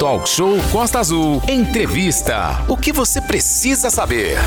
Talk Show Costa Azul. Entrevista. O que você precisa saber?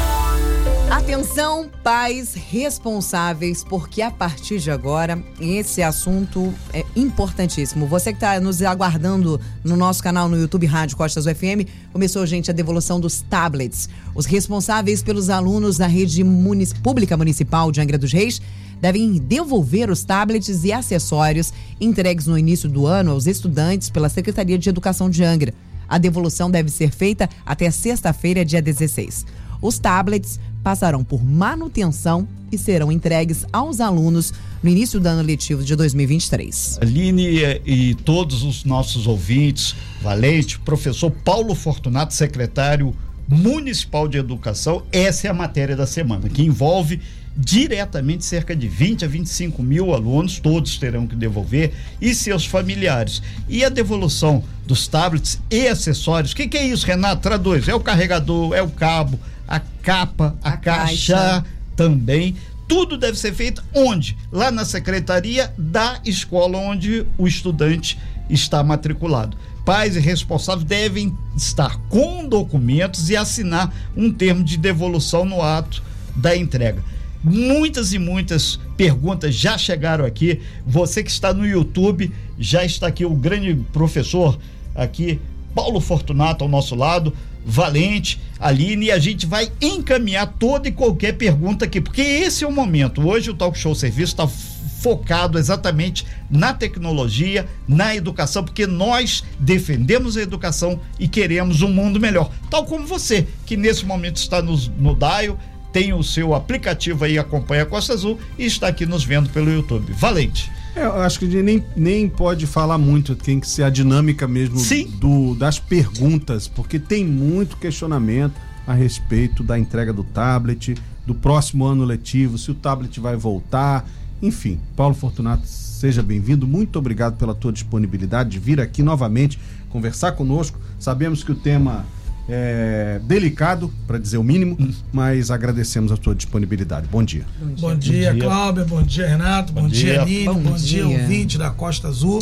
Atenção, pais responsáveis, porque a partir de agora esse assunto é importantíssimo. Você que está nos aguardando no nosso canal no YouTube Rádio Costas UFM, começou, gente, a devolução dos tablets. Os responsáveis pelos alunos da rede munic pública municipal de Angra dos Reis devem devolver os tablets e acessórios entregues no início do ano aos estudantes pela Secretaria de Educação de Angra. A devolução deve ser feita até sexta-feira, dia 16. Os tablets passarão por manutenção e serão entregues aos alunos no início do ano letivo de 2023. Aline e todos os nossos ouvintes, Valente, professor Paulo Fortunato, secretário municipal de educação, essa é a matéria da semana, que envolve diretamente cerca de 20 a 25 mil alunos, todos terão que devolver, e seus familiares. E a devolução dos tablets e acessórios, o que, que, é isso, Renato? Traduz, é o carregador, é o cabo, a capa, a, a caixa, caixa também. Tudo deve ser feito onde? Lá na secretaria da escola onde o estudante está matriculado. Pais e responsáveis devem estar com documentos e assinar um termo de devolução no ato da entrega. Muitas e muitas perguntas já chegaram aqui. Você que está no YouTube, já está aqui o grande professor aqui, Paulo Fortunato ao nosso lado Valente, Aline, e a gente vai encaminhar toda e qualquer pergunta aqui, porque esse é o momento. Hoje o Talk Show Serviço está focado exatamente na tecnologia, na educação, porque nós defendemos a educação e queremos um mundo melhor. Tal como você, que nesse momento está no, no Dial, tem o seu aplicativo aí, acompanha a Costa Azul e está aqui nos vendo pelo YouTube. Valente. É, eu acho que a gente nem, nem pode falar muito, tem que ser a dinâmica mesmo do, das perguntas, porque tem muito questionamento a respeito da entrega do tablet, do próximo ano letivo, se o tablet vai voltar, enfim. Paulo Fortunato, seja bem-vindo, muito obrigado pela tua disponibilidade de vir aqui novamente conversar conosco. Sabemos que o tema é, delicado, para dizer o mínimo, mas agradecemos a sua disponibilidade. Bom dia. Bom dia, bom dia, Cláudia. Bom dia, Renato. Bom, bom dia, Aline. Bom, bom dia, dia, ouvinte da Costa Azul,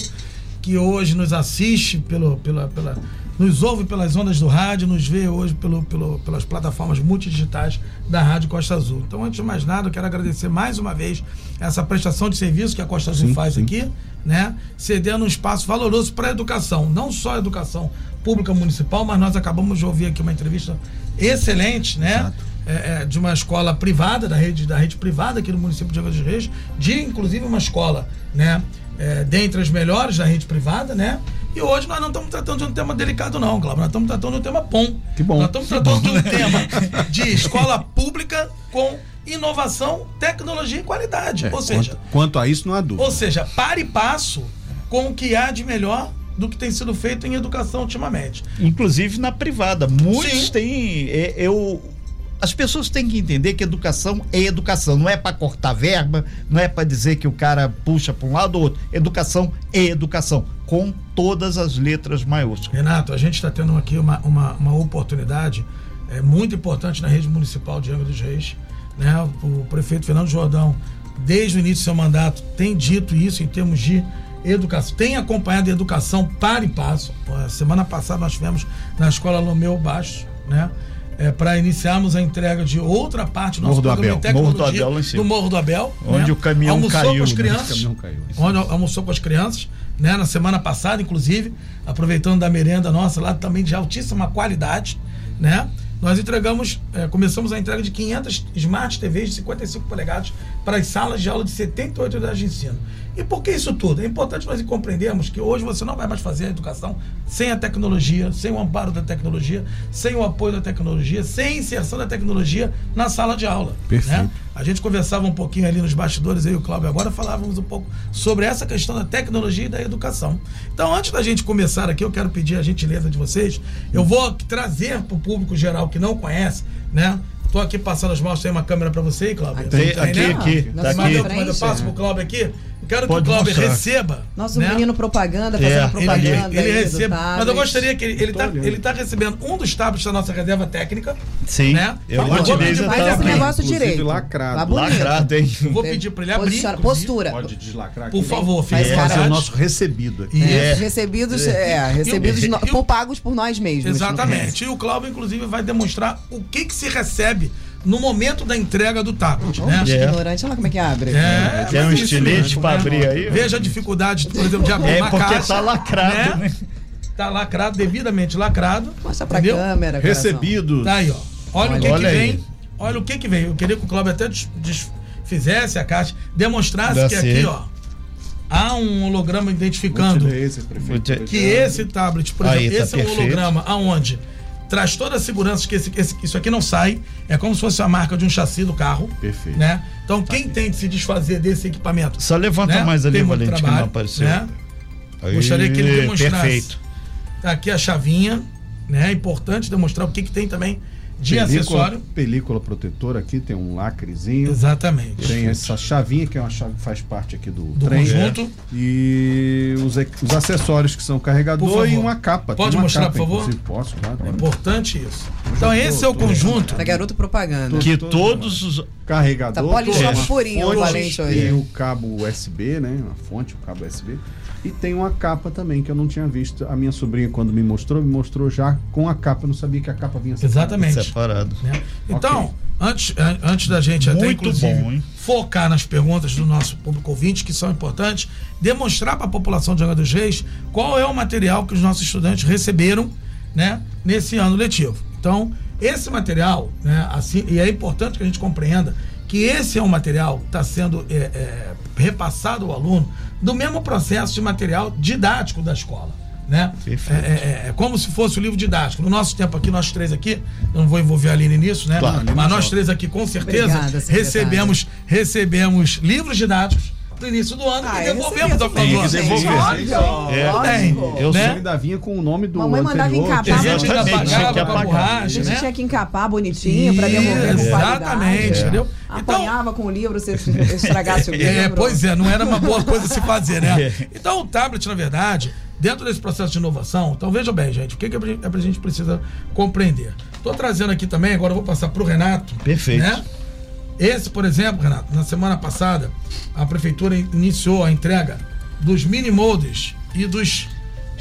que hoje nos assiste pelo, pela, pela, nos ouve pelas ondas do rádio, nos vê hoje pelo, pelo, pelas plataformas multidigitais da Rádio Costa Azul. Então, antes de mais nada, eu quero agradecer mais uma vez essa prestação de serviço que a Costa Azul sim, faz sim. aqui, né? Cedendo um espaço valoroso para a educação, não só a educação pública municipal, mas nós acabamos de ouvir aqui uma entrevista excelente, né? É, é, de uma escola privada, da rede, da rede privada aqui no município de Angra dos Reis, de inclusive uma escola, né? É, dentre as melhores da rede privada, né? E hoje nós não estamos tratando de um tema delicado, não, Cláudio. Nós estamos tratando de um tema bom. Que bom. Nós estamos tratando bom, de um né? tema de escola pública com inovação, tecnologia e qualidade. É, ou seja, quanto, quanto, a isso não há dúvida. Ou seja, para e passo com o que há de melhor do que tem sido feito em educação ultimamente. Inclusive na privada. Muitos Sim. têm. É, eu, as pessoas têm que entender que educação é educação, não é para cortar verba, não é para dizer que o cara puxa para um lado ou outro. Educação é educação, com todas as letras maiúsculas. Renato, a gente está tendo aqui uma, uma, uma, oportunidade é, muito importante na rede municipal de Angra dos Reis. Né? O prefeito Fernando Jordão, desde o início do seu mandato, tem dito isso em termos de educação, tem acompanhado a educação para e passo. Semana passada nós tivemos na escola Lomeu Baixo, né? É, para iniciarmos a entrega de outra parte do nosso Morro programa do Abel. Morro do Abel, Morro do Abel. Onde né? o caminhão almoçou caiu. Com as né? crianças, caiu, onde almoçou com as crianças, né? Na semana passada, inclusive, aproveitando da merenda nossa lá também de altíssima qualidade, né? Nós entregamos, é, começamos a entrega de 500 Smart TVs de 55 polegadas para as salas de aula de 78 unidades de ensino. E por que isso tudo? É importante nós compreendermos que hoje você não vai mais fazer a educação sem a tecnologia, sem o amparo da tecnologia, sem o apoio da tecnologia, sem a inserção da tecnologia na sala de aula. Né? Perfeito. Né? A gente conversava um pouquinho ali nos bastidores, eu e o Cláudio agora falávamos um pouco sobre essa questão da tecnologia e da educação. Então, antes da gente começar aqui, eu quero pedir a gentileza de vocês. Eu vou trazer para o público geral que não conhece, né? Tô aqui passando as mãos, tem uma câmera para você, Cláudio. Tem, aqui, né? aqui, tá aqui. Mas eu passo pro Cláudio aqui quero que o Cláudio receba. Nosso né? menino propaganda, fazendo é, propaganda. Ele, ele receba. Mas eu gostaria que ele, ele, tá, ele tá recebendo um dos tablets da nossa reserva técnica. Sim. Né? Eu vou pedir Faz esse negócio direito. lacrado. Tá lacrado, hein? Eu vou pedir pra ele abrir. Postura. Pode deslacrar aqui. Por favor, fique é. fazer o nosso recebido aqui. É. Recebidos, é, recebidos no, pagos por nós mesmos. Exatamente. E o Cláudio, inclusive, vai demonstrar o que, que se recebe no momento da entrega do tablet. Oh, né? É. Ignorante, olha como é que abre. É, Tem um estilete para abrir aí. Veja a dificuldade, por exemplo, de abrir é uma porque caixa. tá lacrado, né? né? Tá lacrado, devidamente lacrado. Mostra pra entendeu? câmera. Recebido. Tá aí, ó. Olha, olha o que olha que vem. Aí. Olha o que que vem. Eu queria que o Cláudio até fizesse a caixa, demonstrasse Dá que ser. aqui, ó, há um holograma identificando esse, que esse tablet, por exemplo, aí, tá esse é um holograma aonde traz toda a segurança que esse, esse, isso aqui não sai. É como se fosse a marca de um chassi do carro. Perfeito. Né? Então, quem tem de se desfazer desse equipamento. Só levanta né? mais ali, Valente, trabalho, que não apareceu. Né? Aí, Gostaria que ele demonstrasse. Perfeito. Tá aqui a chavinha. Né? É importante demonstrar o que, que tem também de película, acessório. Película protetora aqui, tem um lacrezinho. Exatamente. Tem essa chavinha, que é uma chave que faz parte aqui do, do trem. conjunto. E os, os acessórios que são carregador e uma capa. Pode mostrar, capa, por favor? Posso, claro. É importante isso. Então, esse é o conjunto. Da garoto propaganda. Que todos os carregadores. Tá purinho, o Valente hoje. Tem o cabo USB, né? A fonte, o cabo USB. E tem uma capa também que eu não tinha visto. A minha sobrinha, quando me mostrou, me mostrou já com a capa. Eu não sabia que a capa vinha separada. Exatamente. Separado. Né? Então, okay. antes, antes da gente Muito até inclusive bom, focar nas perguntas do nosso público ouvinte, que são importantes, demonstrar para a população de Angra dos Reis qual é o material que os nossos estudantes receberam né, nesse ano letivo. Então, esse material, né, assim, e é importante que a gente compreenda que esse é um material que está sendo é, é, repassado ao aluno do mesmo processo de material didático da escola. Né? É, é, é, como se fosse o livro didático. No nosso tempo aqui, nós três aqui, eu não vou envolver a Aline nisso, né? Claro, Mas nós três aqui, com certeza, Obrigada, recebemos, recebemos livros didáticos no início do ano ah, e devolvemos a favor. Devolvemos. É. Eu né? ainda vinha com o nome do Mamãe mandava encapar. Que a gente ainda pagava com a borracha, A gente né? tinha que encapar bonitinho para devolver com Exatamente, entendeu? Então, Apanhava com o livro se estragasse o é, livro. É, pois é, não era uma boa coisa se fazer, né? É. Então o tablet, na verdade, dentro desse processo de inovação, então veja bem, gente, o que, que a gente precisa compreender. Estou trazendo aqui também, agora eu vou passar para o Renato. Perfeito. Né? Esse, por exemplo, Renato, na semana passada, a prefeitura iniciou a entrega dos mini moldes e dos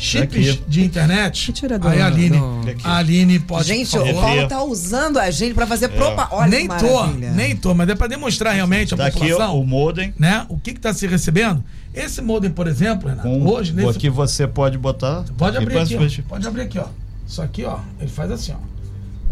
chips Aqui. de internet. Tira Aí a Aline, a Aline pode. Gente, o Paulo tá usando a gente para fazer é. propaganda. Nem tô, nem tô, mas é para demonstrar realmente a Daqui população. o modem. Né? O que está se recebendo? Esse modem, por exemplo, Renato, Com, hoje nesse. Aqui você pode botar. Pode abrir aqui, ó, pode abrir aqui, ó. Isso aqui, ó, ele faz assim, ó.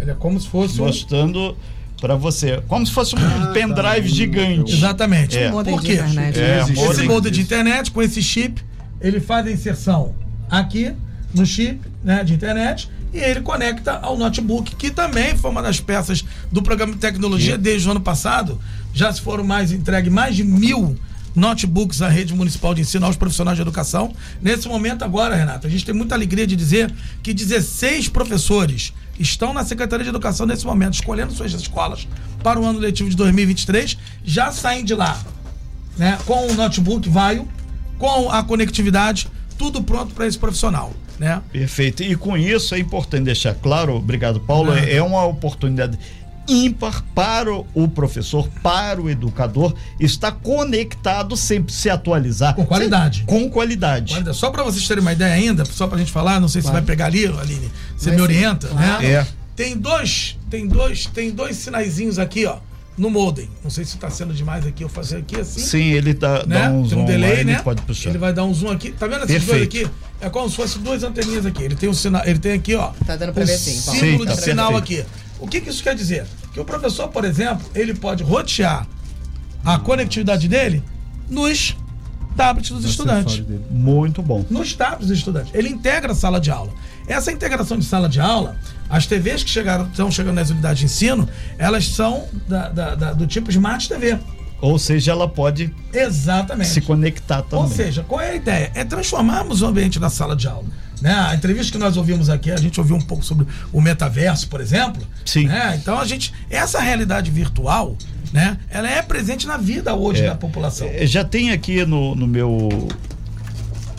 Ele é como se fosse mostrando um para você. Como se fosse um ah, pendrive tá. gigante. Exatamente. É. Um Por quê? Internet, é, esse modem de internet, com esse chip, ele faz a inserção aqui no chip né, de internet e ele conecta ao notebook, que também foi uma das peças do programa de tecnologia Sim. desde o ano passado. Já se foram mais entregue mais de mil notebooks à rede municipal de ensino aos profissionais de educação. Nesse momento agora, Renato, a gente tem muita alegria de dizer que 16 professores estão na Secretaria de Educação nesse momento, escolhendo suas escolas para o ano letivo de 2023, já saem de lá né, com o notebook Vaio, com a conectividade, tudo pronto para esse profissional. Né? Perfeito. E com isso é importante deixar claro, obrigado, Paulo, é, é uma oportunidade ímpar para o professor, para o educador, está conectado, sempre se atualizar. Com qualidade. Com qualidade. qualidade. Só para vocês terem uma ideia ainda, só para a gente falar, não sei se vai pegar ali, Aline, você me orienta, né? É. Tem dois, tem dois, tem dois sinaizinhos aqui, ó no modem. Não sei se está sendo demais aqui eu fazer aqui assim. Sim, ele dá, né? dá um zoom. Tem um delay, né? Pode puxar. Ele vai dar um zoom aqui. Tá vendo esses Perfeito. dois aqui? É como se fossem duas anteninhas aqui. Ele tem um sinal, ele tem aqui, ó. Tá dando para ver assim. Símbolo Sim, tá de sinal aqui. O que, que isso quer dizer? Que o professor, por exemplo, ele pode rotear a conectividade dele nos tablets dos estudantes. Muito bom. Nos tablets dos estudantes. Ele integra a sala de aula. Essa integração de sala de aula, as TVs que chegaram, estão chegando nas unidades de ensino, elas são da, da, da, do tipo Smart TV. Ou seja, ela pode Exatamente. se conectar também. Ou seja, qual é a ideia? É transformarmos o ambiente da sala de aula. Né? A entrevista que nós ouvimos aqui, a gente ouviu um pouco sobre o metaverso, por exemplo. Sim. Né? Então a gente. Essa realidade virtual né? Ela é presente na vida hoje é, da população. É, já tem aqui no, no meu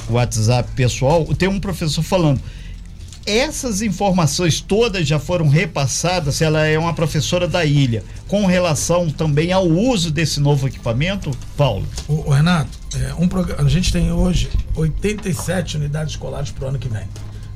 WhatsApp pessoal, tem um professor falando essas informações todas já foram repassadas, ela é uma professora da ilha, com relação também ao uso desse novo equipamento, Paulo? O, o Renato, é, um, a gente tem hoje 87 unidades escolares para o ano que vem,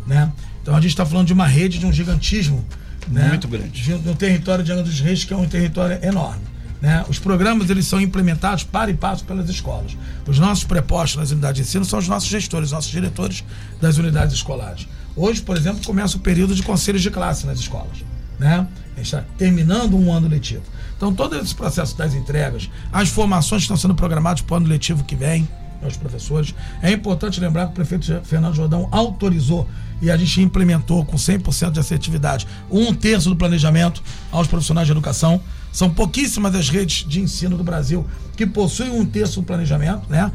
né? Então a gente está falando de uma rede de um gigantismo, né? Muito grande. De, de um território de Angra dos Reis que é um território enorme. Né? Os programas eles são implementados para e passo pelas escolas. Os nossos prepostos nas unidades de ensino são os nossos gestores, nossos diretores das unidades escolares. Hoje, por exemplo, começa o período de conselhos de classe nas escolas. Né? A gente está terminando um ano letivo. Então, todo esse processo das entregas, as formações que estão sendo programadas para o ano letivo que vem, aos professores. É importante lembrar que o prefeito Fernando Jordão autorizou e a gente implementou com 100% de assertividade um terço do planejamento aos profissionais de educação. São pouquíssimas as redes de ensino do Brasil que possuem um terço do planejamento, né?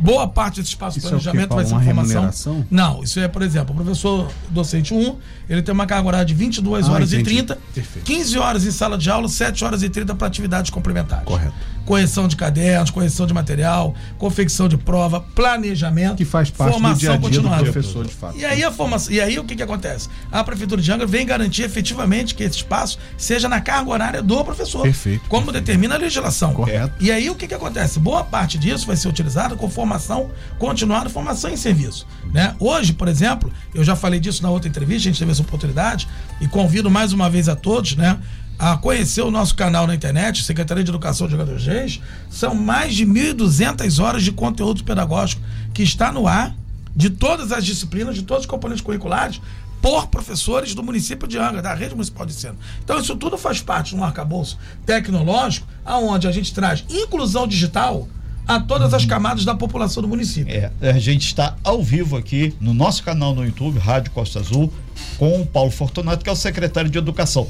Boa parte desse espaço de é planejamento é vai ser uma formação. Não, isso é, por exemplo, o professor docente 1, ele tem uma carga horária de 22 ah, horas entendi. e 30, Perfeito. 15 horas em sala de aula, 7 horas e 30 para atividades complementares. Correto correção de cadernos, correção de material, confecção de prova, planejamento, que faz parte formação do dia a dia continuada. do professor de fato. E aí a formação, e aí o que que acontece? A prefeitura de Angra vem garantir efetivamente que esse espaço seja na carga horária do professor, perfeito, como perfeito. determina a legislação. Correto. E aí o que que acontece? Boa parte disso vai ser utilizado com formação continuada, formação em serviço, né? Hoje, por exemplo, eu já falei disso na outra entrevista, a gente teve essa oportunidade e convido mais uma vez a todos, né? A conhecer o nosso canal na internet, Secretaria de Educação de Jogadores Reis, são mais de 1.200 horas de conteúdo pedagógico que está no ar, de todas as disciplinas, de todos os componentes curriculares, por professores do município de Angra, da rede municipal de ensino. Então, isso tudo faz parte de um arcabouço tecnológico, aonde a gente traz inclusão digital a todas as camadas da população do município. É, a gente está ao vivo aqui no nosso canal no YouTube, Rádio Costa Azul, com o Paulo Fortunato, que é o secretário de Educação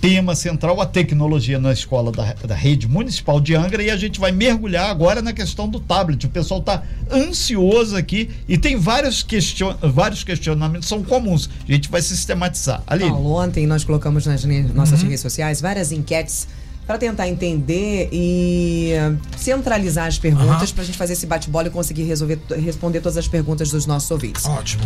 tema central a tecnologia na escola da, da rede municipal de Angra e a gente vai mergulhar agora na questão do tablet. O pessoal está ansioso aqui e tem vários, question, vários questionamentos são comuns. A gente vai sistematizar. Ali. ontem nós colocamos nas nossas uhum. redes sociais várias enquetes para tentar entender e centralizar as perguntas uhum. para a gente fazer esse bate-bola e conseguir resolver, responder todas as perguntas dos nossos ouvintes. Ótimo.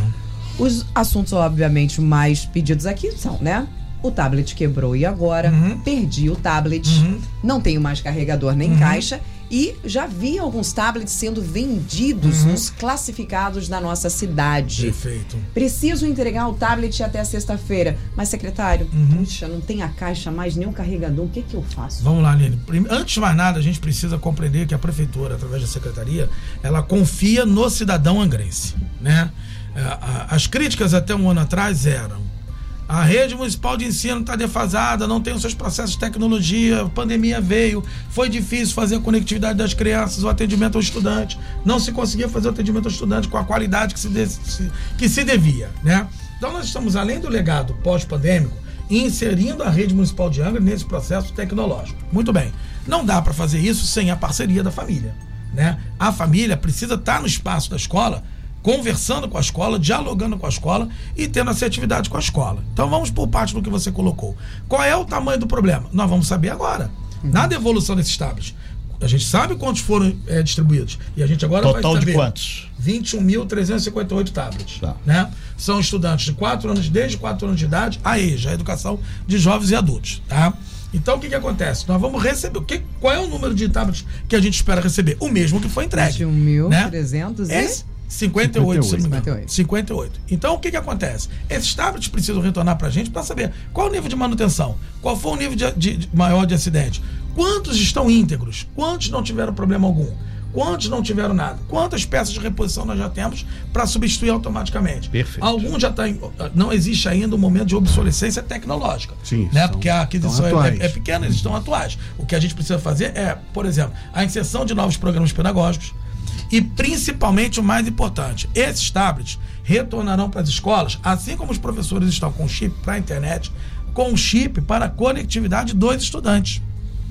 Os assuntos, obviamente, mais pedidos aqui são, né? O tablet quebrou e agora uhum. perdi o tablet, uhum. não tenho mais carregador nem uhum. caixa e já vi alguns tablets sendo vendidos uhum. nos classificados da nossa cidade. Perfeito. Preciso entregar o tablet até sexta-feira. Mas, secretário, uhum. puxa, não tem a caixa mais, nem o carregador. O que, que eu faço? Vamos lá, Aline. Antes de mais nada, a gente precisa compreender que a prefeitura, através da secretaria, ela confia no cidadão angrense. Né? É, as críticas até um ano atrás eram a rede municipal de ensino está defasada, não tem os seus processos de tecnologia, a pandemia veio, foi difícil fazer a conectividade das crianças, o atendimento ao estudante, não se conseguia fazer o atendimento ao estudante com a qualidade que se, de, que se devia, né? Então nós estamos, além do legado pós-pandêmico, inserindo a rede municipal de Angra nesse processo tecnológico. Muito bem. Não dá para fazer isso sem a parceria da família, né? A família precisa estar tá no espaço da escola conversando com a escola, dialogando com a escola e tendo assertividade com a escola. Então vamos por parte do que você colocou. Qual é o tamanho do problema? Nós vamos saber agora. Uhum. Na devolução desses tablets. A gente sabe quantos foram é, distribuídos. E a gente agora Total de quantos? 21.358 tablets. Tá. Né? São estudantes de 4 anos, desde 4 anos de idade, a EJA, a Educação de Jovens e Adultos. Tá? Então o que, que acontece? Nós vamos receber. O que, qual é o número de tablets que a gente espera receber? O mesmo que foi entregue. 21.300 né? e... 58, 58. 58. 58. Então, o que, que acontece? Esses tablets precisam retornar para a gente para saber qual o nível de manutenção, qual foi o nível de, de, de, maior de acidente, quantos estão íntegros, quantos não tiveram problema algum, quantos não tiveram nada, quantas peças de reposição nós já temos para substituir automaticamente. Perfeito. Alguns já está. Não existe ainda um momento de obsolescência tecnológica. Sim. Né? Porque a aquisição é, é, é pequena, eles estão atuais. O que a gente precisa fazer é, por exemplo, a inserção de novos programas pedagógicos e principalmente o mais importante, esses tablets retornarão para as escolas, assim como os professores estão com chip para a internet, com chip para a conectividade dos estudantes.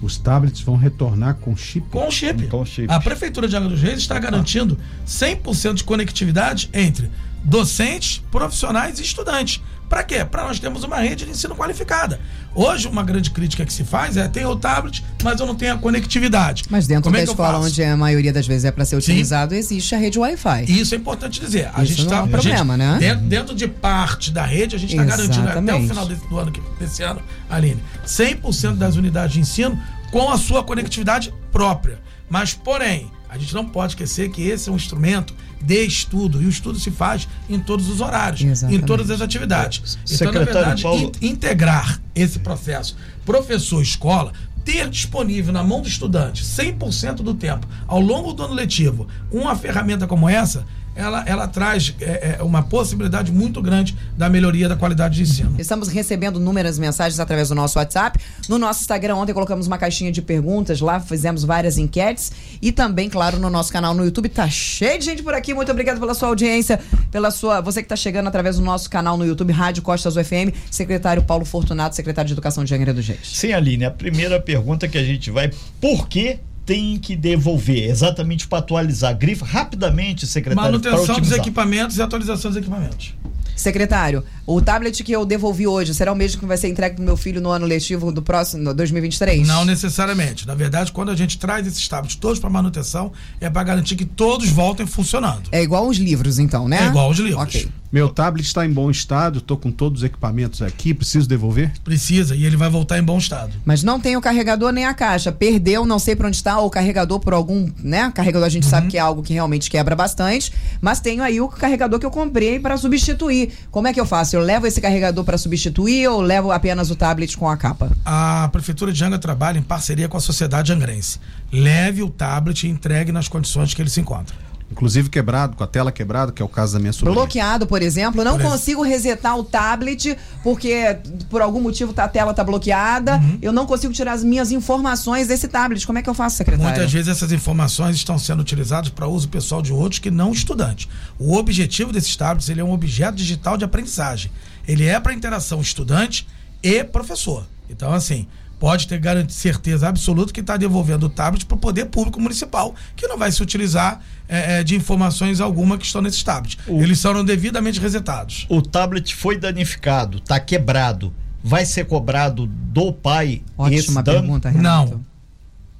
Os tablets vão retornar com chip? Com chip. Com chip. A Prefeitura de Angra dos Reis está garantindo 100% de conectividade entre docentes, profissionais e estudantes. Para quê? Para nós termos uma rede de ensino qualificada. Hoje, uma grande crítica que se faz é: tem o tablet, mas eu não tenho a conectividade. Mas dentro Como da é escola, onde a maioria das vezes é para ser utilizado, Sim. existe a rede Wi-Fi. Isso é importante dizer. A Isso gente não tá, é um problema, gente, né? Dentro, dentro, de parte da rede, a gente está garantindo até o final desse, do ano, desse ano, Aline, 100% das unidades de ensino com a sua conectividade própria. Mas, porém, a gente não pode esquecer que esse é um instrumento de estudo e o estudo se faz em todos os horários, Exatamente. em todas as atividades. Então, na verdade, Paulo... in integrar esse processo, professor, escola, ter disponível na mão do estudante 100% do tempo, ao longo do ano letivo, uma ferramenta como essa ela, ela traz é, é, uma possibilidade muito grande da melhoria da qualidade de ensino. Estamos recebendo inúmeras mensagens através do nosso WhatsApp. No nosso Instagram, ontem colocamos uma caixinha de perguntas lá, fizemos várias enquetes. E também, claro, no nosso canal no YouTube. Tá cheio de gente por aqui. Muito obrigado pela sua audiência, pela sua. Você que está chegando através do nosso canal no YouTube, Rádio Costas UFM, secretário Paulo Fortunato, secretário de Educação de Angra do Reis. Sim, Aline, a primeira pergunta que a gente vai, por que tem que devolver, exatamente para atualizar. Grifa rapidamente, secretário. Manutenção dos equipamentos e atualização dos equipamentos. Secretário, o tablet que eu devolvi hoje será o mesmo que vai ser entregue pro meu filho no ano letivo do próximo 2023? Não necessariamente. Na verdade, quando a gente traz esses tablets todos para manutenção, é para garantir que todos voltem funcionando. É igual os livros, então, né? É igual os livros. Ok. Meu tablet está em bom estado, estou com todos os equipamentos aqui, preciso devolver? Precisa, e ele vai voltar em bom estado. Mas não tem o carregador nem a caixa. Perdeu, não sei para onde está, o carregador por algum, né? Carregador a gente uhum. sabe que é algo que realmente quebra bastante, mas tenho aí o carregador que eu comprei para substituir. Como é que eu faço? Eu levo esse carregador para substituir ou levo apenas o tablet com a capa? A prefeitura de Anga trabalha em parceria com a sociedade angrense. Leve o tablet e entregue nas condições que ele se encontra. Inclusive quebrado, com a tela quebrada, que é o caso da minha sobrinha. Bloqueado, por exemplo. Não por consigo resetar o tablet porque por algum motivo tá, a tela tá bloqueada. Uhum. Eu não consigo tirar as minhas informações desse tablet. Como é que eu faço, secretário? Muitas vezes essas informações estão sendo utilizadas para uso pessoal de outros que não estudantes. O objetivo desses tablets ele é um objeto digital de aprendizagem. Ele é para interação estudante e professor. Então, assim, pode ter certeza absoluta que está devolvendo o tablet para o poder público municipal, que não vai se utilizar é, é, de informações alguma que estão nesses tablets. O, Eles serão devidamente resetados. O tablet foi danificado, está quebrado. Vai ser cobrado do pai Ótima esse dano? pergunta, Renato. Não.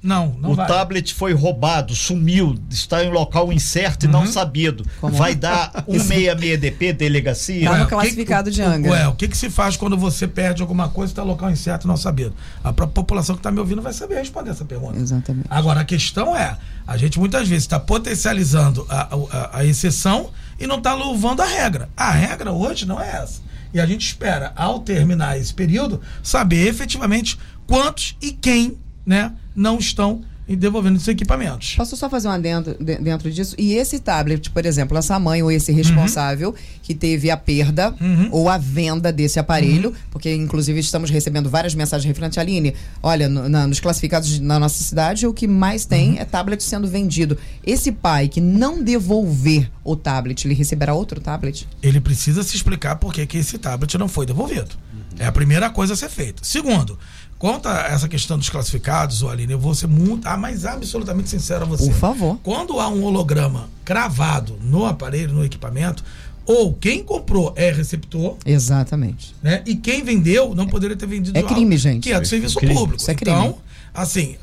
Não, não O vai. tablet foi roubado, sumiu, está em local incerto uhum. e não uhum. sabido. Como? Vai dar 166DP, delegacia? Estava tá classificado que, de Angra. Ué, o que, que se faz quando você perde alguma coisa e está local incerto e não sabido? A população que está me ouvindo vai saber responder essa pergunta. Exatamente. Agora, a questão é, a gente muitas vezes está potencializando a, a, a exceção e não está louvando a regra. A regra hoje não é essa. E a gente espera, ao terminar esse período, saber efetivamente quantos e quem né, não estão devolvendo esses equipamentos. Posso só fazer um adendo dentro disso? E esse tablet, por exemplo, essa mãe ou esse responsável uhum. que teve a perda uhum. ou a venda desse aparelho, uhum. porque inclusive estamos recebendo várias mensagens referentes à Aline, olha, no, na, nos classificados na nossa cidade, o que mais tem uhum. é tablet sendo vendido. Esse pai que não devolver o tablet, ele receberá outro tablet? Ele precisa se explicar por que esse tablet não foi devolvido. É a primeira coisa a ser feita. Segundo, Quanto a essa questão dos classificados, Aline, eu vou ser muito, ah, mas absolutamente sincero a você. Por favor. Quando há um holograma cravado no aparelho, no equipamento, ou quem comprou é receptor. Exatamente. Né? E quem vendeu não poderia ter vendido É crime, gente. Que é do serviço é público. Isso é crime. Então, assim,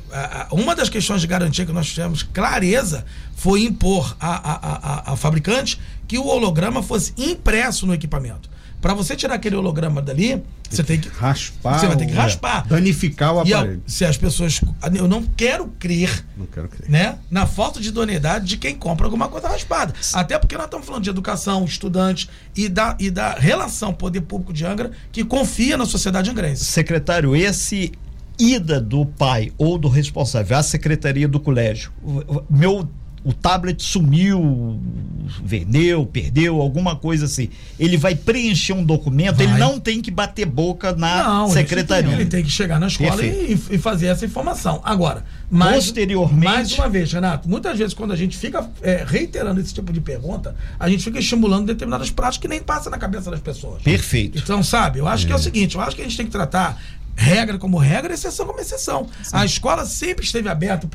uma das questões de garantia que nós tivemos clareza foi impor a, a, a, a fabricante que o holograma fosse impresso no equipamento. Para você tirar aquele holograma dali, você tem que raspar. Você vai ter que raspar. Danificar o aparelho. E se as pessoas. Eu não quero crer. Não quero crer. Né? Na falta de idoneidade de quem compra alguma coisa raspada. Até porque nós estamos falando de educação, estudante e da, e da relação poder público de Angra que confia na sociedade angrense. Secretário, esse ida do pai ou do responsável à secretaria do colégio, meu o tablet sumiu, vendeu, perdeu, alguma coisa assim. Ele vai preencher um documento, vai. ele não tem que bater boca na não, secretaria. Ele tem que chegar na escola e, e, fazer essa informação. Agora, mais, posteriormente. Mais uma vez, Renato, muitas vezes quando a gente fica é, reiterando esse tipo de pergunta, a gente fica estimulando determinadas práticas que nem passa na cabeça das pessoas. Perfeito. Então, sabe, eu acho é. que é o seguinte: eu acho que a gente tem que tratar regra como regra, exceção como exceção. Sim. A escola sempre esteve aberta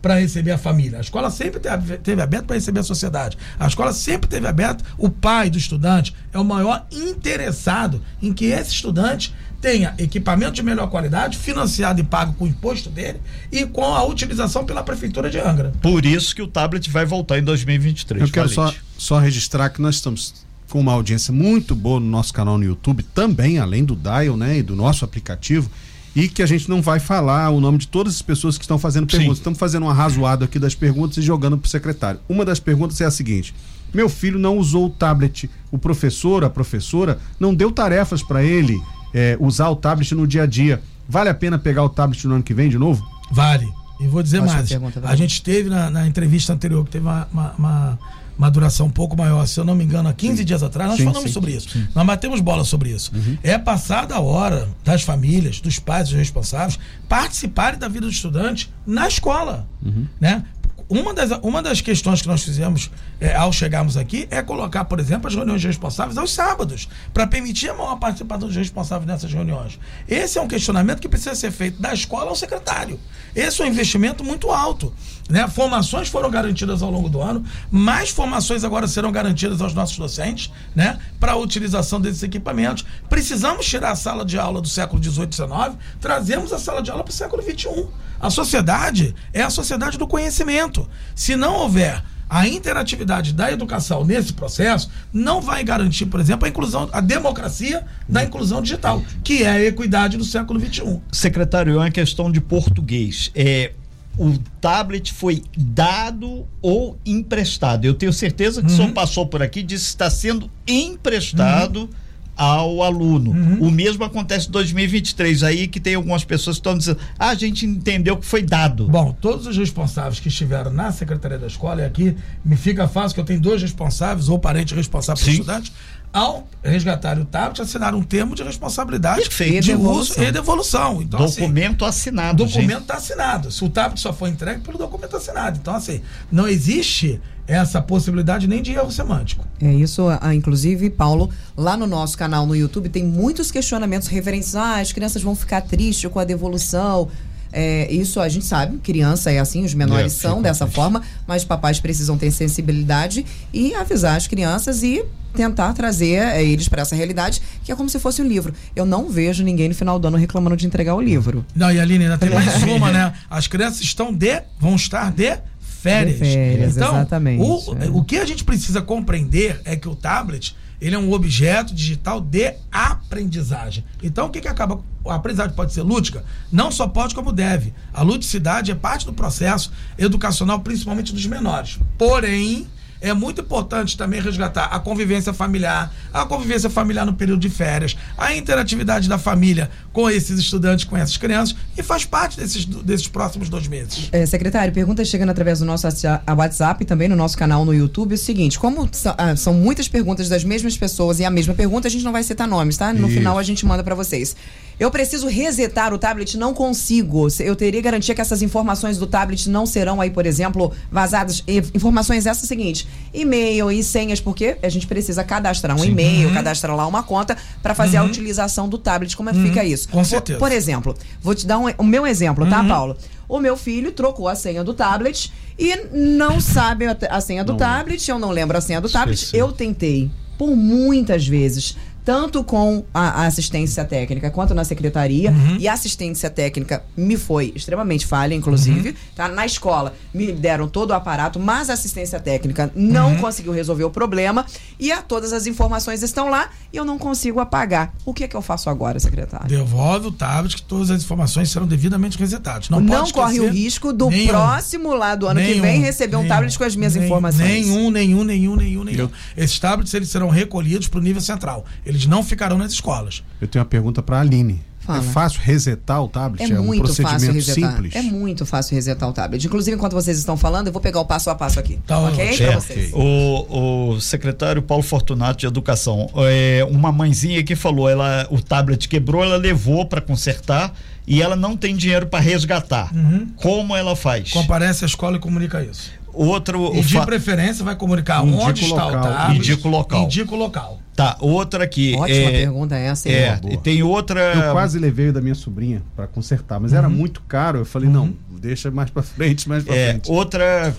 para receber a família. A escola sempre esteve aberta para receber a sociedade. A escola sempre esteve aberta. O pai do estudante é o maior interessado em que esse estudante tenha equipamento de melhor qualidade, financiado e pago com o imposto dele e com a utilização pela Prefeitura de Angra. Por isso que o tablet vai voltar em 2023. Eu quero só, só registrar que nós estamos com uma audiência muito boa no nosso canal no YouTube, também, além do Dial, né, e do nosso aplicativo, e que a gente não vai falar o nome de todas as pessoas que estão fazendo perguntas. Sim. Estamos fazendo um arrazoado aqui das perguntas e jogando para o secretário. Uma das perguntas é a seguinte: meu filho não usou o tablet, o professor, a professora, não deu tarefas para ele é, usar o tablet no dia a dia. Vale a pena pegar o tablet no ano que vem de novo? Vale. E vou dizer mais. Pergunta, a gente teve na, na, entrevista anterior, que teve uma, uma, uma, uma, duração um pouco maior, se eu não me engano, há 15 sim. dias atrás, nós sim, falamos sim, sobre isso. Nós batemos bola sobre isso. Uhum. É passada a hora das famílias, dos pais, dos responsáveis, participarem da vida do estudante na escola. Uhum. Né? Uma das, uma das questões que nós fizemos é, ao chegarmos aqui é colocar, por exemplo, as reuniões responsáveis aos sábados, para permitir a maior participação dos responsáveis nessas reuniões. Esse é um questionamento que precisa ser feito da escola ao secretário. Esse é um investimento muito alto. Né? Formações foram garantidas ao longo do ano, mais formações agora serão garantidas aos nossos docentes né? para a utilização desses equipamentos. Precisamos tirar a sala de aula do século XVIII e XIX, trazemos a sala de aula para o século XXI. A sociedade é a sociedade do conhecimento. Se não houver a interatividade da educação nesse processo não vai garantir, por exemplo, a inclusão, a democracia da inclusão digital, que é a equidade do século XXI. Secretário, é uma questão de português. É, o tablet foi dado ou emprestado? Eu tenho certeza que uhum. o senhor uhum. passou por aqui e disse que está sendo emprestado. Uhum ao aluno. Uhum. O mesmo acontece em 2023, aí que tem algumas pessoas que estão dizendo, ah, a gente entendeu que foi dado. Bom, todos os responsáveis que estiveram na Secretaria da Escola, e aqui me fica fácil que eu tenho dois responsáveis ou parentes responsáveis por estudantes, ao resgatar o tablet, assinaram um termo de responsabilidade Perfeito. de uso e devolução. Então, assim, documento assim, assinado. Documento está assinado. Se o tablet só foi entregue pelo documento assinado. Então, assim, não existe essa possibilidade nem de erro semântico. É isso, inclusive, Paulo, lá no nosso canal no YouTube tem muitos questionamentos referentes. Ah, as crianças vão ficar tristes com a devolução. É, isso a gente sabe, criança é assim, os menores é, são dessa forma, mas papais precisam ter sensibilidade e avisar as crianças e tentar trazer é, eles para essa realidade, que é como se fosse um livro. Eu não vejo ninguém no final do ano reclamando de entregar o livro. Não, e Aline, ainda tem mais uma, né? As crianças estão de, vão estar de férias. De férias então, exatamente. O, é. o que a gente precisa compreender é que o tablet ele é um objeto digital de aprendizagem. Então, o que, que acaba? A aprendizagem pode ser lúdica? Não só pode, como deve. A ludicidade é parte do processo educacional, principalmente dos menores. Porém, é muito importante também resgatar a convivência familiar, a convivência familiar no período de férias, a interatividade da família com esses estudantes, com essas crianças, e faz parte desses, desses próximos dois meses. É, secretário, pergunta chegando através do nosso WhatsApp e também no nosso canal no YouTube. É o seguinte: como ah, são muitas perguntas das mesmas pessoas e a mesma pergunta, a gente não vai citar nomes, tá? No Isso. final a gente manda para vocês. Eu preciso resetar o tablet, não consigo. Eu teria garantia que essas informações do tablet não serão aí, por exemplo, vazadas. Informações essas seguinte: e-mail e senhas, porque a gente precisa cadastrar um e-mail, uhum. cadastrar lá uma conta para fazer uhum. a utilização do tablet. Como é que uhum. fica isso? Com certeza. Por, por, exemplo, vou te dar um, o meu exemplo, tá, uhum. Paulo? O meu filho trocou a senha do tablet e não sabe a, senha do não. tablet, eu não lembro a senha do tablet. Eu tentei por muitas vezes tanto com a, a assistência técnica quanto na secretaria. Uhum. E a assistência técnica me foi extremamente falha, inclusive. Uhum. Tá? Na escola me deram todo o aparato, mas a assistência técnica não uhum. conseguiu resolver o problema. E a, todas as informações estão lá e eu não consigo apagar. O que é que eu faço agora, secretário? Devolve o tablet que todas as informações serão devidamente resetadas. Não, não corre o risco do nenhum, próximo lá do ano nenhum, que vem receber um tablet com as minhas nenhum, informações. Nenhum, nenhum, nenhum, nenhum, nenhum. Esses tablets eles serão recolhidos para o nível central. Eles não ficarão nas escolas. Eu tenho uma pergunta para a Aline. Fala. É fácil resetar o tablet? É, é um procedimento simples? É muito fácil resetar o tablet. Inclusive, enquanto vocês estão falando, eu vou pegar o passo a passo aqui. Tá ok? Certo. vocês. O, o secretário Paulo Fortunato de Educação, é, uma mãezinha que falou, ela, o tablet quebrou, ela levou para consertar e ela não tem dinheiro para resgatar. Uhum. Como ela faz? Comparece à escola e comunica isso. Outro. E de fa... preferência vai comunicar Indica onde está o tablet. Indica o local. Indica o local. Tá, outra aqui. Ótima é, pergunta essa. É, e tem outra. Eu quase levei o da minha sobrinha para consertar, mas uhum. era muito caro. Eu falei, uhum. não, deixa mais para frente, mais para é, frente. Outra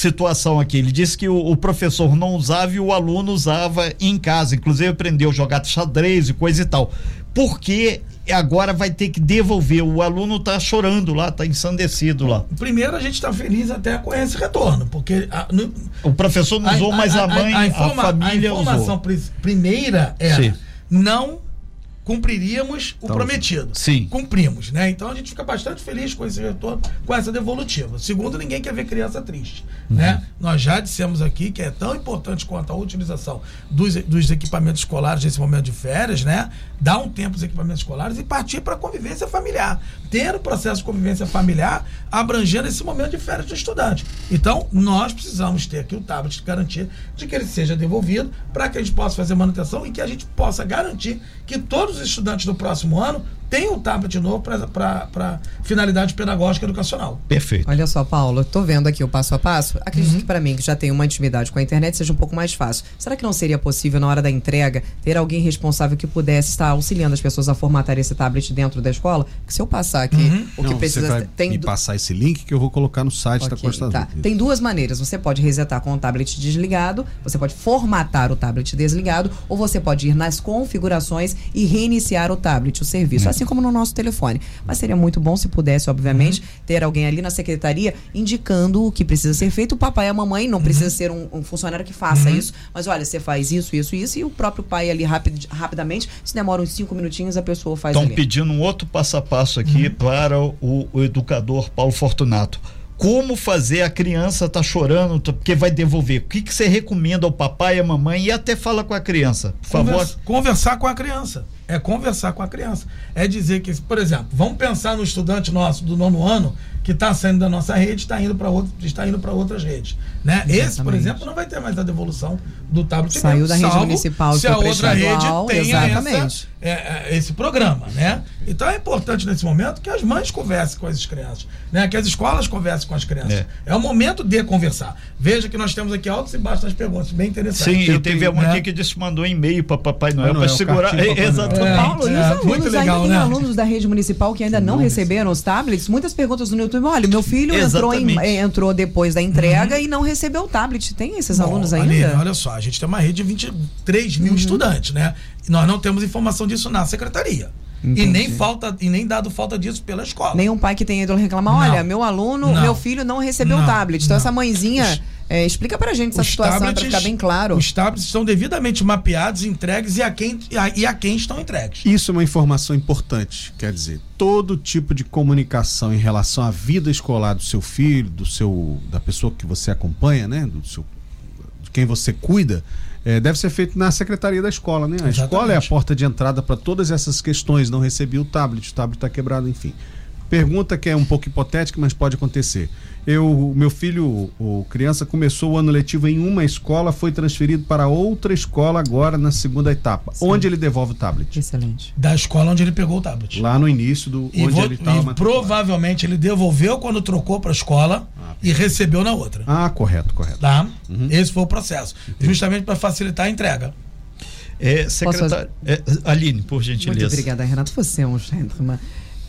situação aqui. Ele disse que o, o, professor não usava e o aluno usava em casa. Inclusive aprendeu a jogar xadrez e coisa e tal. Porque agora vai ter que devolver. O aluno está chorando lá, está ensandecido lá. Primeiro, a gente está feliz até com esse retorno, porque a, no, o professor não usou, a, mas a, a mãe, a, informa, família a informação usou. primeira era Sim. não cumpriríamos o então, prometido. Sim. Cumprimos, né? Então a gente fica bastante feliz com esse retorno, com essa devolutiva. Segundo, ninguém quer ver criança triste, uhum. né? Nós já dissemos aqui que é tão importante quanto a utilização dos, dos equipamentos escolares nesse momento de férias, né? Dar um tempo os equipamentos escolares e partir para a convivência familiar. Ter o processo de convivência familiar abrangendo esse momento de férias do estudante. Então, nós precisamos ter aqui o tablet de garantia de que ele seja devolvido para que a gente possa fazer manutenção e que a gente possa garantir que todos os estudantes do próximo ano tem um tablet novo para finalidade pedagógica educacional. Perfeito. Olha só, Paulo, estou vendo aqui o passo a passo. Acredito uhum. que para mim, que já tenho uma intimidade com a internet, seja um pouco mais fácil. Será que não seria possível, na hora da entrega, ter alguém responsável que pudesse estar auxiliando as pessoas a formatar esse tablet dentro da escola? Que se eu passar aqui uhum. o que não, precisa. Você vai tem me passar esse link que eu vou colocar no site okay, da Costa tá. Tem duas maneiras. Você pode resetar com o tablet desligado, você pode formatar o tablet desligado, ou você pode ir nas configurações e reiniciar o tablet, o serviço. Uhum. Assim como no nosso telefone. Mas seria muito bom se pudesse, obviamente, uhum. ter alguém ali na secretaria indicando o que precisa ser feito. O papai e a mamãe não uhum. precisa ser um, um, funcionário que faça uhum. isso, mas olha, você faz isso, isso, isso, e o próprio pai ali rapid, rapidamente, se demora uns cinco minutinhos, a pessoa faz Estão pedindo um outro passo a passo aqui uhum. para o, o educador Paulo Fortunato como fazer a criança tá chorando porque vai devolver. O que, que você recomenda ao papai e à mamãe e até fala com a criança, por favor? Conversar com a criança é conversar com a criança. É dizer que, por exemplo, vamos pensar no estudante nosso do nono ano que está saindo da nossa rede está indo para outro, está indo para outras redes, né? Esse, por exemplo, não vai ter mais a devolução do tablet. Saiu da rede municipal, se a outra rede tem essa, é, é, esse programa, né? Então é importante nesse momento que as mães conversem com as crianças, né? Que as escolas conversem com as crianças. É, é o momento de conversar. Veja que nós temos aqui altos e baixos nas perguntas, bem interessante. Sim, e teve uma né? aqui que disse mandou e-mail para Papai Noel para segurar. Exatamente. É, Paulo, e os alunos muito legal, ainda né? tem alunos da rede municipal que ainda não receberam os tablets. Muitas perguntas no YouTube olha, meu filho entrou, em, entrou depois da entrega uhum. e não recebeu o tablet. Tem esses Bom, alunos ainda? Aline, olha só, a gente tem uma rede de 23 mil uhum. estudantes, né? E nós não temos informação disso na secretaria. E nem falta e nem dado falta disso pela escola. Nenhum pai que tenha ido reclamar, não. olha, meu aluno, não. meu filho não recebeu o tablet. Então essa mãezinha é, explica pra gente essa situação para ficar bem claro. Os tablets estão devidamente mapeados, entregues e a, quem, e a quem estão entregues. Isso é uma informação importante. Quer dizer, todo tipo de comunicação em relação à vida escolar do seu filho, do seu da pessoa que você acompanha, né, do seu de quem você cuida, é, deve ser feito na secretaria da escola, né? A Exatamente. escola é a porta de entrada para todas essas questões. Não recebi o tablet, o tablet está quebrado, enfim. Pergunta que é um pouco hipotética, mas pode acontecer. Eu, meu filho, o criança, começou o ano letivo em uma escola, foi transferido para outra escola agora na segunda etapa. Sim. Onde ele devolve o tablet? Excelente. Da escola onde ele pegou o tablet. Lá no início do e onde vou, ele estava. Provavelmente ele devolveu quando trocou para a escola ah, e recebeu na outra. Ah, correto, correto. Tá? Uhum. Esse foi o processo. Entendi. Justamente para facilitar a entrega. É, secretário. É, Aline, por gentileza. Muito obrigada, Renato. Você é um gentleman.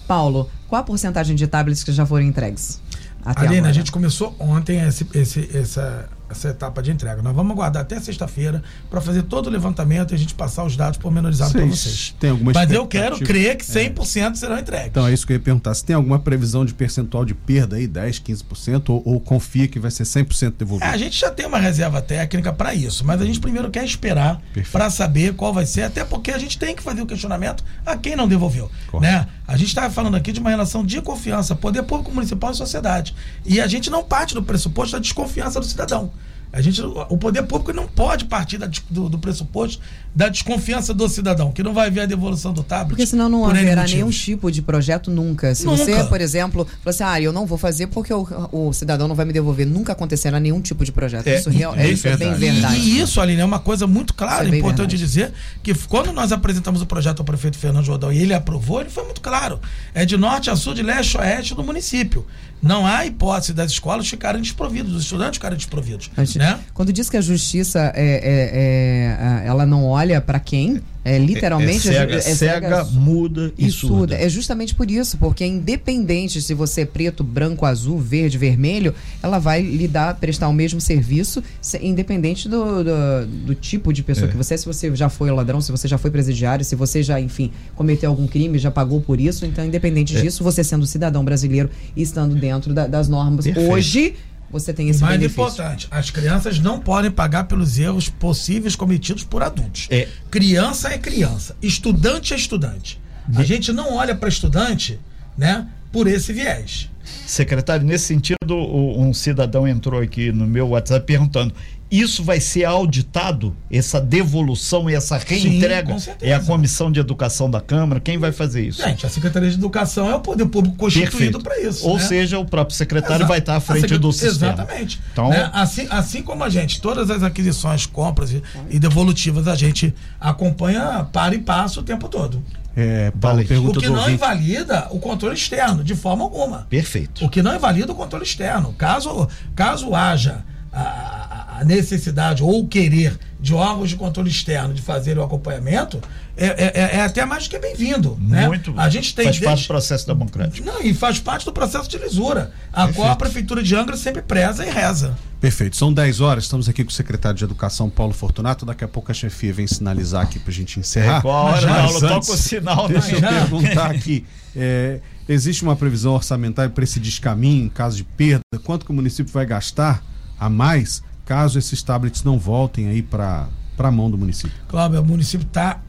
Paulo, qual a porcentagem de tablets que já foram entregues? Até Aline, agora? a gente começou ontem esse, esse, essa essa etapa de entrega. Nós vamos aguardar até sexta-feira para fazer todo o levantamento e a gente passar os dados pormenorizados para vocês. Tem alguma Mas eu quero crer que 100% é. serão entregues. Então é isso que eu ia perguntar. Se tem alguma previsão de percentual de perda aí, 10, 15%, ou, ou confia que vai ser 100% devolvido? É, a gente já tem uma reserva técnica para isso, mas a gente primeiro quer esperar para saber qual vai ser, até porque a gente tem que fazer o questionamento a quem não devolveu. Né? A gente está falando aqui de uma relação de confiança, poder público municipal e sociedade. E a gente não parte do pressuposto da desconfiança do cidadão. A gente, o poder público não pode partir da, do, do, pressuposto da desconfiança do cidadão, que não vai ver a devolução do tablet. Porque senão não haverá nenhum tipo de projeto nunca. Se nunca. você, por exemplo, falar assim, ah, eu não vou fazer porque o, o, cidadão não vai me devolver, nunca acontecerá nenhum tipo de projeto. É, isso, real, é, isso é bem verdade. E, isso, Aline, é uma coisa muito clara, é importante verdade. dizer, que quando nós apresentamos o projeto ao prefeito Fernando Jordão e ele aprovou, ele foi muito claro. É de norte a sul, de leste a oeste do município. Não há hipótese das escolas ficarem desprovidas, dos estudantes ficarem desprovidos. né? quando diz que a justiça é, é, é ela não olha para quem, é, literalmente é, é cega, é cega, muda e, e surda. É justamente por isso, porque independente se você é preto, branco, azul, verde, vermelho, ela vai lhe dar, prestar o mesmo serviço, independente do, do, do tipo de pessoa é. que você é, se você já foi ladrão, se você já foi presidiário, se você já, enfim, cometeu algum crime, já pagou por isso. Então, independente é. disso, você sendo cidadão brasileiro e estando dentro da, das normas Perfeito. hoje você tem esse Mais benefício. importante, as crianças não podem pagar pelos erros possíveis cometidos por adultos. É. Criança é criança, estudante é estudante. A gente não olha para estudante, né, por esse viés. Secretário, nesse sentido, um cidadão entrou aqui no meu WhatsApp perguntando: isso vai ser auditado, essa devolução e essa reentrega? Sim, é a Comissão de Educação da Câmara? Quem vai fazer isso? Gente, a Secretaria de Educação é o poder público constituído para isso. Ou né? seja, o próprio secretário vai estar à frente do sistema. Exatamente. Então, né? assim, assim como a gente, todas as aquisições, compras e, e devolutivas, a gente acompanha para e passo o tempo todo. É, Paulo, o que não ouvinte. invalida o controle externo, de forma alguma. Perfeito. O que não invalida o controle externo. Caso, caso haja a, a necessidade ou o querer de órgãos de controle externo de fazer o acompanhamento, é, é, é, é até mais do que bem-vindo. Né? Muito. A gente tem faz parte do processo democrático. Não, e faz parte do processo de lisura, a Perfeito. qual a Prefeitura de Angra sempre preza e reza. Perfeito. São 10 horas, estamos aqui com o secretário de Educação, Paulo Fortunato. Daqui a pouco a chefia vem sinalizar aqui para a gente encerrar. É, qual hora, Paulo? Toca o sinal. Deixa eu perguntar aqui. É, existe uma previsão orçamentária para esse descaminho, em caso de perda? Quanto que o município vai gastar a mais caso esses tablets não voltem aí para a mão do município? Cláudio, o município está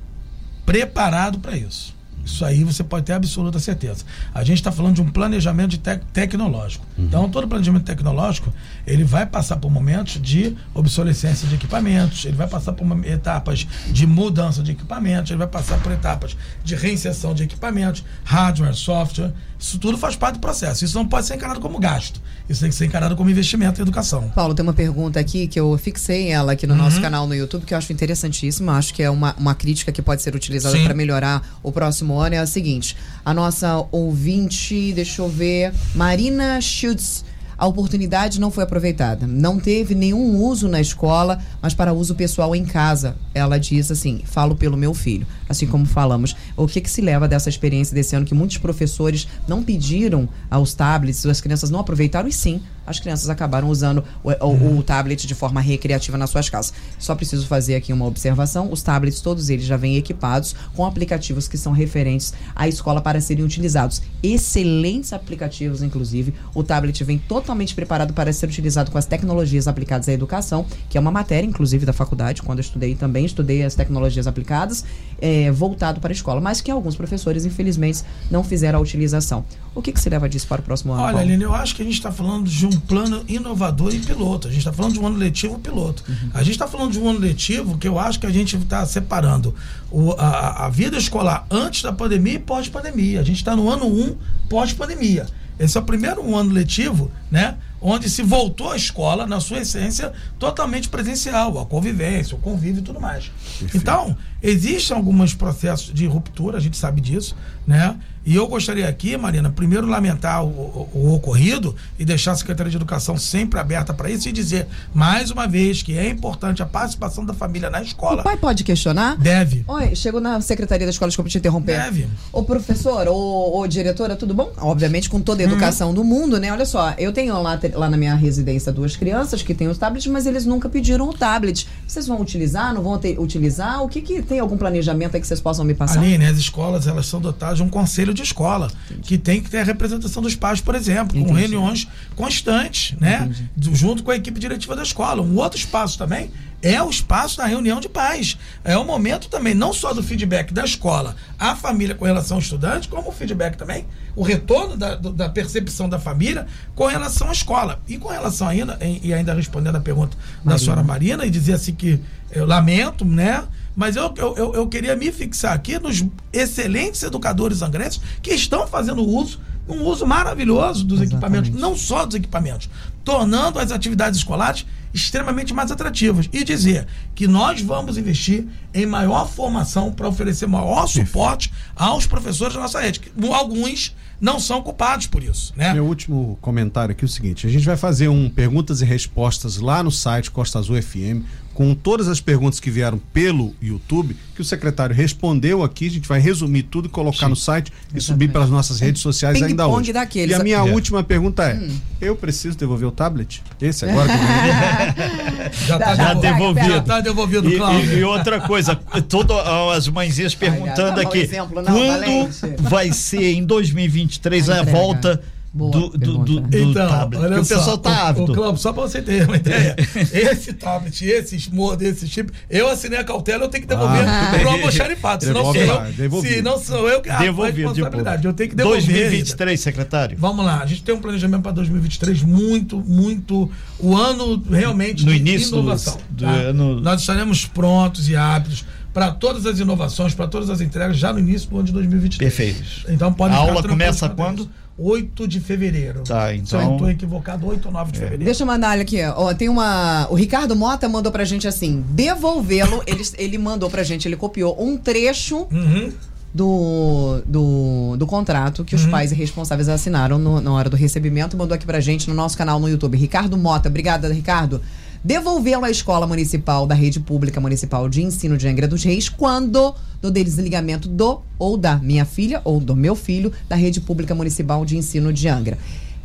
preparado para isso. Isso aí você pode ter absoluta certeza. A gente está falando de um planejamento de te tecnológico. Uhum. Então, todo planejamento tecnológico, ele vai passar por momentos de obsolescência de equipamentos, ele vai passar por etapas de mudança de equipamentos, ele vai passar por etapas de reinserção de equipamentos, hardware, software. Isso tudo faz parte do processo. Isso não pode ser encarado como gasto. Isso tem que ser encarado como investimento em educação. Paulo, tem uma pergunta aqui que eu fixei ela aqui no uhum. nosso canal no YouTube, que eu acho interessantíssima. Acho que é uma, uma crítica que pode ser utilizada para melhorar o próximo ano. É a seguinte: a nossa ouvinte, deixa eu ver, Marina Schutz a oportunidade não foi aproveitada. Não teve nenhum uso na escola, mas para uso pessoal em casa. Ela diz assim: falo pelo meu filho. Assim como falamos. O que, que se leva dessa experiência desse ano que muitos professores não pediram aos tablets, as crianças não aproveitaram e sim as crianças acabaram usando o, o, o, tablet de forma recreativa nas suas casas. Só preciso fazer aqui uma observação: os tablets, todos eles já vêm equipados com aplicativos que são referentes à escola para serem utilizados. Excelentes aplicativos, inclusive. O tablet vem totalmente preparado para ser utilizado com as tecnologias aplicadas à educação, que é uma matéria, inclusive, da faculdade. Quando eu estudei também, estudei as tecnologias aplicadas, é, voltado para a escola, mas que alguns professores, infelizmente, não fizeram a utilização. O que, que se leva disso para o próximo ano? Olha, Aline, eu acho que a gente está falando de um plano inovador e piloto. A gente está falando de um ano letivo piloto. Uhum. A gente está falando de um ano letivo que eu acho que a gente está separando o, a, a, vida escolar antes da pandemia e pós-pandemia. A gente está no ano 1 um, pós-pandemia. Esse é o primeiro ano letivo, né? Onde se voltou à escola, na sua essência, totalmente presencial, a convivência, o convívio e tudo mais. Perfeito. Então, existem alguns processos de ruptura, a gente sabe disso, né? E eu gostaria aqui, Marina, primeiro lamentar o, o, o, ocorrido e deixar a Secretaria de Educação sempre aberta para isso e dizer, mais uma vez, que é importante a participação da família na escola. O pai pode questionar? Deve. Oi, chegou na Secretaria da Escola, desculpa te interromper. Deve. Ô professor, ô, ô diretora, tudo bom? Obviamente com toda a educação hum. do mundo, né? Olha só, eu tenho lá, lá na minha residência duas crianças que têm os tablets, mas eles nunca pediram o tablet. Vocês vão utilizar, não vão ter, utilizar? O que que tem algum planejamento aí que vocês possam me passar? Aline, as escolas, elas são dotadas de um conselho de escola, Entendi. que tem que ter a representação dos pais, por exemplo, Entendi. com reuniões constantes, né? Junto com a equipe diretiva da escola. Um outro espaço também é o espaço da reunião de pais. É o momento também, não só do feedback da escola à família com relação ao estudante, como o feedback também, o retorno da, da percepção da família com relação à escola. E com relação ainda, e ainda respondendo a pergunta Marina. da senhora Marina, e dizer assim que eu lamento, né? Mas eu, eu, eu queria me fixar aqui nos excelentes educadores angrenses que estão fazendo uso, um uso maravilhoso dos Exatamente. equipamentos, não só dos equipamentos, tornando as atividades escolares extremamente mais atrativas. E dizer que nós vamos investir em maior formação para oferecer maior suporte aos professores da nossa rede. Alguns não são culpados por isso. Né? Meu último comentário aqui é o seguinte: a gente vai fazer um perguntas e respostas lá no site Costa Azul FM com todas as perguntas que vieram pelo YouTube, que o secretário respondeu aqui. A gente vai resumir tudo e colocar Sim, no site exatamente. e subir pelas nossas redes sociais Ping ainda hoje. Daqueles. E a minha é. última pergunta é: hum. eu preciso devolver o tablet? Esse agora que já está já devolvido. Já tá devolvido, e, e, outra coisa, todas as mãezinhas perguntando Ai, aqui: exemplo, não, quando Valente. vai ser em 2023 a, a volta? Boa do, do, do, do então, tablet. Olha o só, pessoal tá ávido. O, o só para você ter uma ideia, esse tablet, esses modelos, esse chip, eu assinei a cautela, eu tenho que devolver ah, pro almoxarifado. Se não sou eu, se não sou eu que arco a responsabilidade. Eu tenho que devolver. 2023, secretário. Vamos lá, a gente tem um planejamento para 2023 muito, muito. O ano realmente no início inovação. Do, tá? ano... Nós estaremos prontos e aptos para todas as inovações, para todas as entregas já no início do ano de 2023. Perfeito. Então pode A aula começa quando? 8 de fevereiro. Tá, então. Se eu estou equivocado, 8 ou 9 de é. fevereiro. Deixa eu mandar olha aqui, ó. Tem uma. O Ricardo Mota mandou pra gente assim: devolvê-lo. ele, ele mandou pra gente, ele copiou um trecho. Uhum. Do, do, do contrato que os uhum. pais responsáveis assinaram no, na hora do recebimento, mandou aqui pra gente no nosso canal no YouTube. Ricardo Mota, obrigada, Ricardo devolvê-lo à escola municipal da rede pública municipal de ensino de Angra dos Reis quando do desligamento do ou da minha filha ou do meu filho da rede pública municipal de ensino de Angra.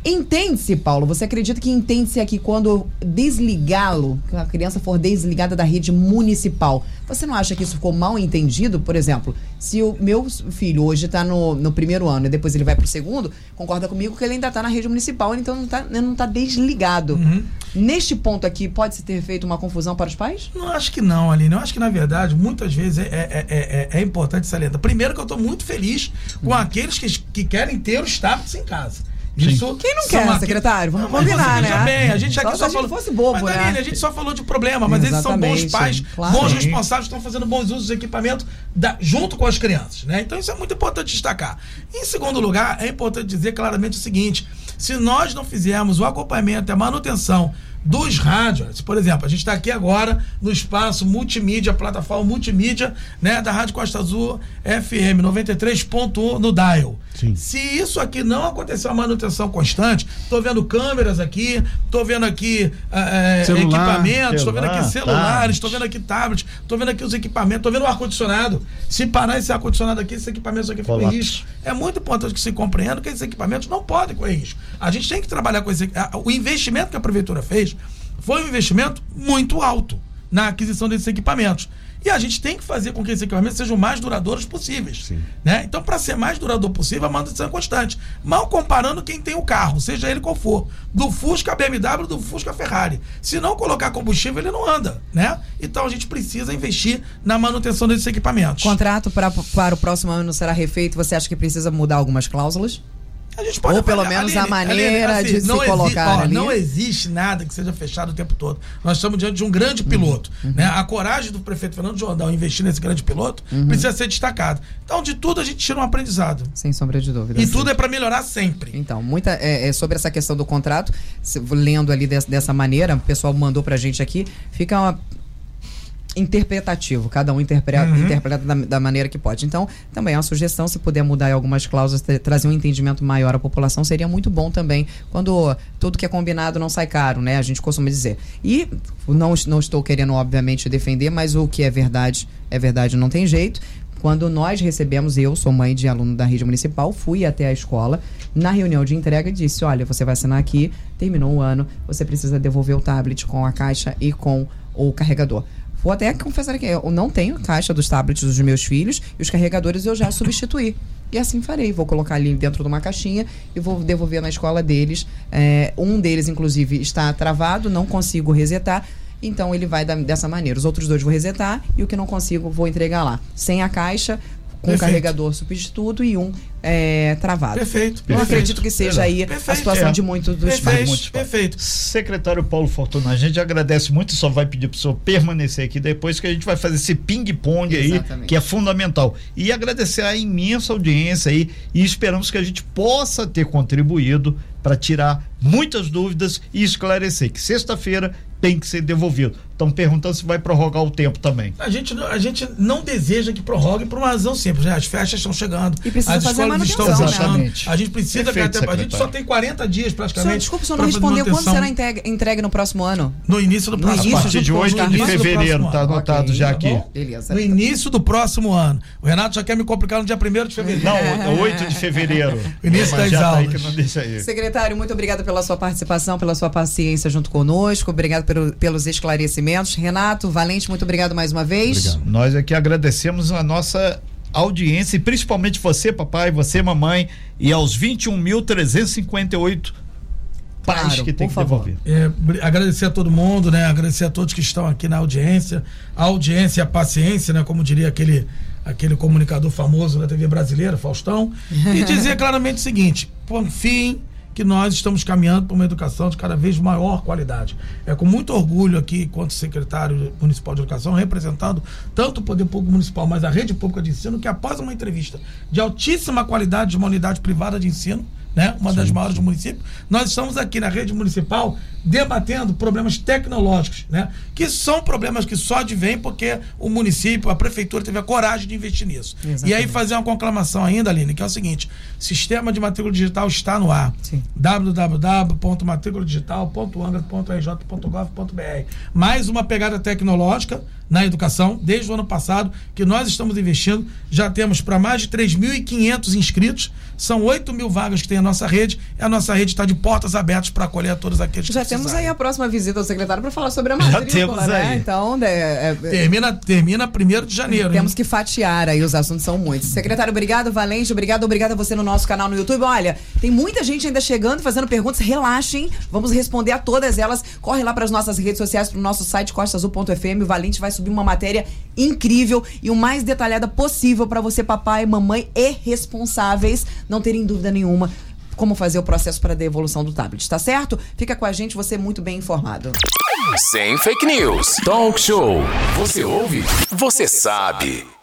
Entende-se, Paulo? Você acredita que entende-se aqui quando desligá-lo, a criança for desligada da rede municipal? Você não acha que isso ficou mal entendido? Por exemplo, se o meu filho hoje está no, no primeiro ano e depois ele vai para o segundo, concorda comigo que ele ainda está na rede municipal, então não está não tá desligado. Uhum. Neste ponto aqui, pode-se ter feito uma confusão para os pais? Não, acho que não, Aline. Eu acho que, na verdade, muitas vezes é, é, é, é importante salientar. Primeiro que eu estou muito feliz com uhum. aqueles que, que querem ter os tablets em casa. Isso, Quem não quer, secretário? Vamos combinar, né? Bem, a gente aqui só, só falou. fosse bobo, mas, né? a gente só falou de problema, mas Exatamente, eles são bons pais, claro. bons responsáveis, estão fazendo bons usos de equipamento da, junto com as crianças, né? Então isso é muito importante destacar. Em segundo lugar, é importante dizer claramente o seguinte: se nós não fizermos o acompanhamento e a manutenção dos rádios. Por exemplo, a gente está aqui agora no espaço multimídia, plataforma multimídia, né, da Rádio Costa Azul FM 93.1 no dial. Sim. Se isso aqui não acontecer uma manutenção constante, estou vendo câmeras aqui, estou vendo aqui é, equipamentos, estou vendo aqui celulares, estou vendo aqui tablets, estou vendo aqui os equipamentos, estou vendo o ar-condicionado. Se parar esse ar-condicionado aqui, esses equipamentos aqui ficam em risco. É muito importante que se compreenda que esses equipamentos não podem correr risco. A gente tem que trabalhar com esse. O investimento que a prefeitura fez foi um investimento muito alto na aquisição desses equipamentos. E a gente tem que fazer com que esses equipamentos sejam mais duradouros possíveis. Né? Então, para ser mais duradouro possível, a manutenção é constante. Mal comparando quem tem o carro, seja ele qual for, do Fusca BMW, do Fusca Ferrari. Se não colocar combustível, ele não anda. Né? Então, a gente precisa investir na manutenção desses equipamentos. Contrato pra, para o próximo ano será refeito. Você acha que precisa mudar algumas cláusulas? A gente pode Ou pelo menos Aline, a maneira Aline, assim, de se colocar ó, ali. Não existe nada que seja fechado o tempo todo. Nós estamos diante de um grande uhum. piloto. Uhum. Né? A coragem do prefeito Fernando Jordão investir nesse grande piloto uhum. precisa ser destacada. Então, de tudo, a gente tira um aprendizado. Sem sombra de dúvida. E sim. tudo é para melhorar sempre. Então, muita é, é, sobre essa questão do contrato, lendo ali dessa, dessa maneira, o pessoal mandou pra gente aqui, fica uma interpretativo, cada um interpreta, uhum. interpreta da, da, maneira que pode. Então, também é uma sugestão, se puder mudar algumas cláusulas, trazer um entendimento maior à população, seria muito bom também, quando tudo que é combinado não sai caro, né? A gente costuma dizer. E não, não estou querendo, obviamente, defender, mas o que é verdade, é verdade, não tem jeito. Quando nós recebemos, eu sou mãe de aluno da rede municipal, fui até a escola, na reunião de entrega disse, olha, você vai assinar aqui, terminou o ano, você precisa devolver o tablet com a caixa e com o carregador. Vou até confessar que eu não tenho caixa dos tablets dos meus filhos e os carregadores eu já substituí. E assim farei. Vou colocar ali dentro de uma caixinha e vou devolver na escola deles. É, um deles, inclusive, está travado, não consigo resetar. Então ele vai da, dessa maneira. Os outros dois vou resetar e o que não consigo vou entregar lá. Sem a caixa, com um carregador substituto e um é, travado. Perfeito. Eu acredito que seja aí perfeito. a situação é. de muitos dos perfeito. pais. Muitos Perfeito. Secretário Paulo Fortuna, a gente agradece muito, só vai pedir para o senhor permanecer aqui depois que a gente vai fazer esse ping-pong aí, que é fundamental. E agradecer a imensa audiência aí e esperamos que a gente possa ter contribuído para tirar muitas dúvidas e esclarecer que sexta-feira tem que ser devolvido. Estão perguntando se vai prorrogar o tempo também. A gente, a gente não deseja que prorrogue por uma razão simples, né? As festas estão chegando. E precisa as fazer escolas estão né? A gente precisa Perfeito, que até, A gente só tem 40 dias praticamente. Senhor, desculpa, o senhor não respondeu quando será entregue, entregue no próximo ano? No início do próximo início A partir de do 8 próximo de ano. fevereiro, está ano. anotado Ok, já tá aqui. bom? Beleza. No início do próximo ano. O Renato já quer me complicar no dia 1 de fevereiro. Não, 8 de fevereiro. Início das tá aí aulas. que não deixa aí. Secretário, muito obrigada pela sua participação, pela sua paciência junto conosco. Obrigado pelo- pelos esclarecimentos. Renato, Valente, muito obrigado mais uma vez. Nós aqui agradecemos a nossa audiência e principalmente você, papai, você, mamãe, e aos 21.358 pais Claro, que tem por que favor. devolver. É, agradecer a todo mundo, né? Agradecer a todos que estão aqui na audiência. A audiência e a paciência, né? Como diria aquele, aquele comunicador famoso da TV brasileira, Faustão. E dizer claramente o seguinte: confiem que nós estamos caminhando para uma educação de cada vez maior qualidade. É com muito orgulho aqui, enquanto secretário municipal de educação, representando tanto o Poder Público Municipal, mas a rede pública de ensino, que após uma entrevista de altíssima qualidade de uma unidade privada de ensino, né, uma das maiores do município, nós estamos aqui na rede municipal debatendo problemas tecnológicos, né, que são problemas que só advêm porque o município, a prefeitura teve a coragem de investir nisso. E aí Exatamente. fazer uma conclamação ainda, Aline, que é o seguinte: sistema de matrícula digital está no ar. Sim. www.matriculadigital.angra.rj.gov.br. Mais uma pegada tecnológica na educação, desde o ano passado, que nós estamos investindo. Já temos para mais de 3.500 inscritos, são 8 mil vagas que tem a nossa rede, e a nossa rede está de portas abertas para acolher a todos aqueles que Já temos aí a próxima visita ao secretário para falar sobre a matrícula, temos né? aí. Então, é, é, Termina, termina 1 de janeiro. Temos hein? que fatiar aí, os assuntos são muitos. Secretário, obrigado, Valente, obrigado, obrigado a você no nosso canal no YouTube. Olha, tem muita gente ainda chegando, fazendo perguntas, relaxem, vamos responder a todas elas. Corre lá para as nossas redes sociais, para o nosso site costaazul.fm, o Valente vai subir uma matéria incrível e o mais detalhada possível para você, papai, mamãe e responsáveis não terem dúvida nenhuma como fazer o processo para devolução do tablet, tá certo? Fica com a gente, você é muito bem informado. Sem fake news. Talk show. Você ouve? Você sabe.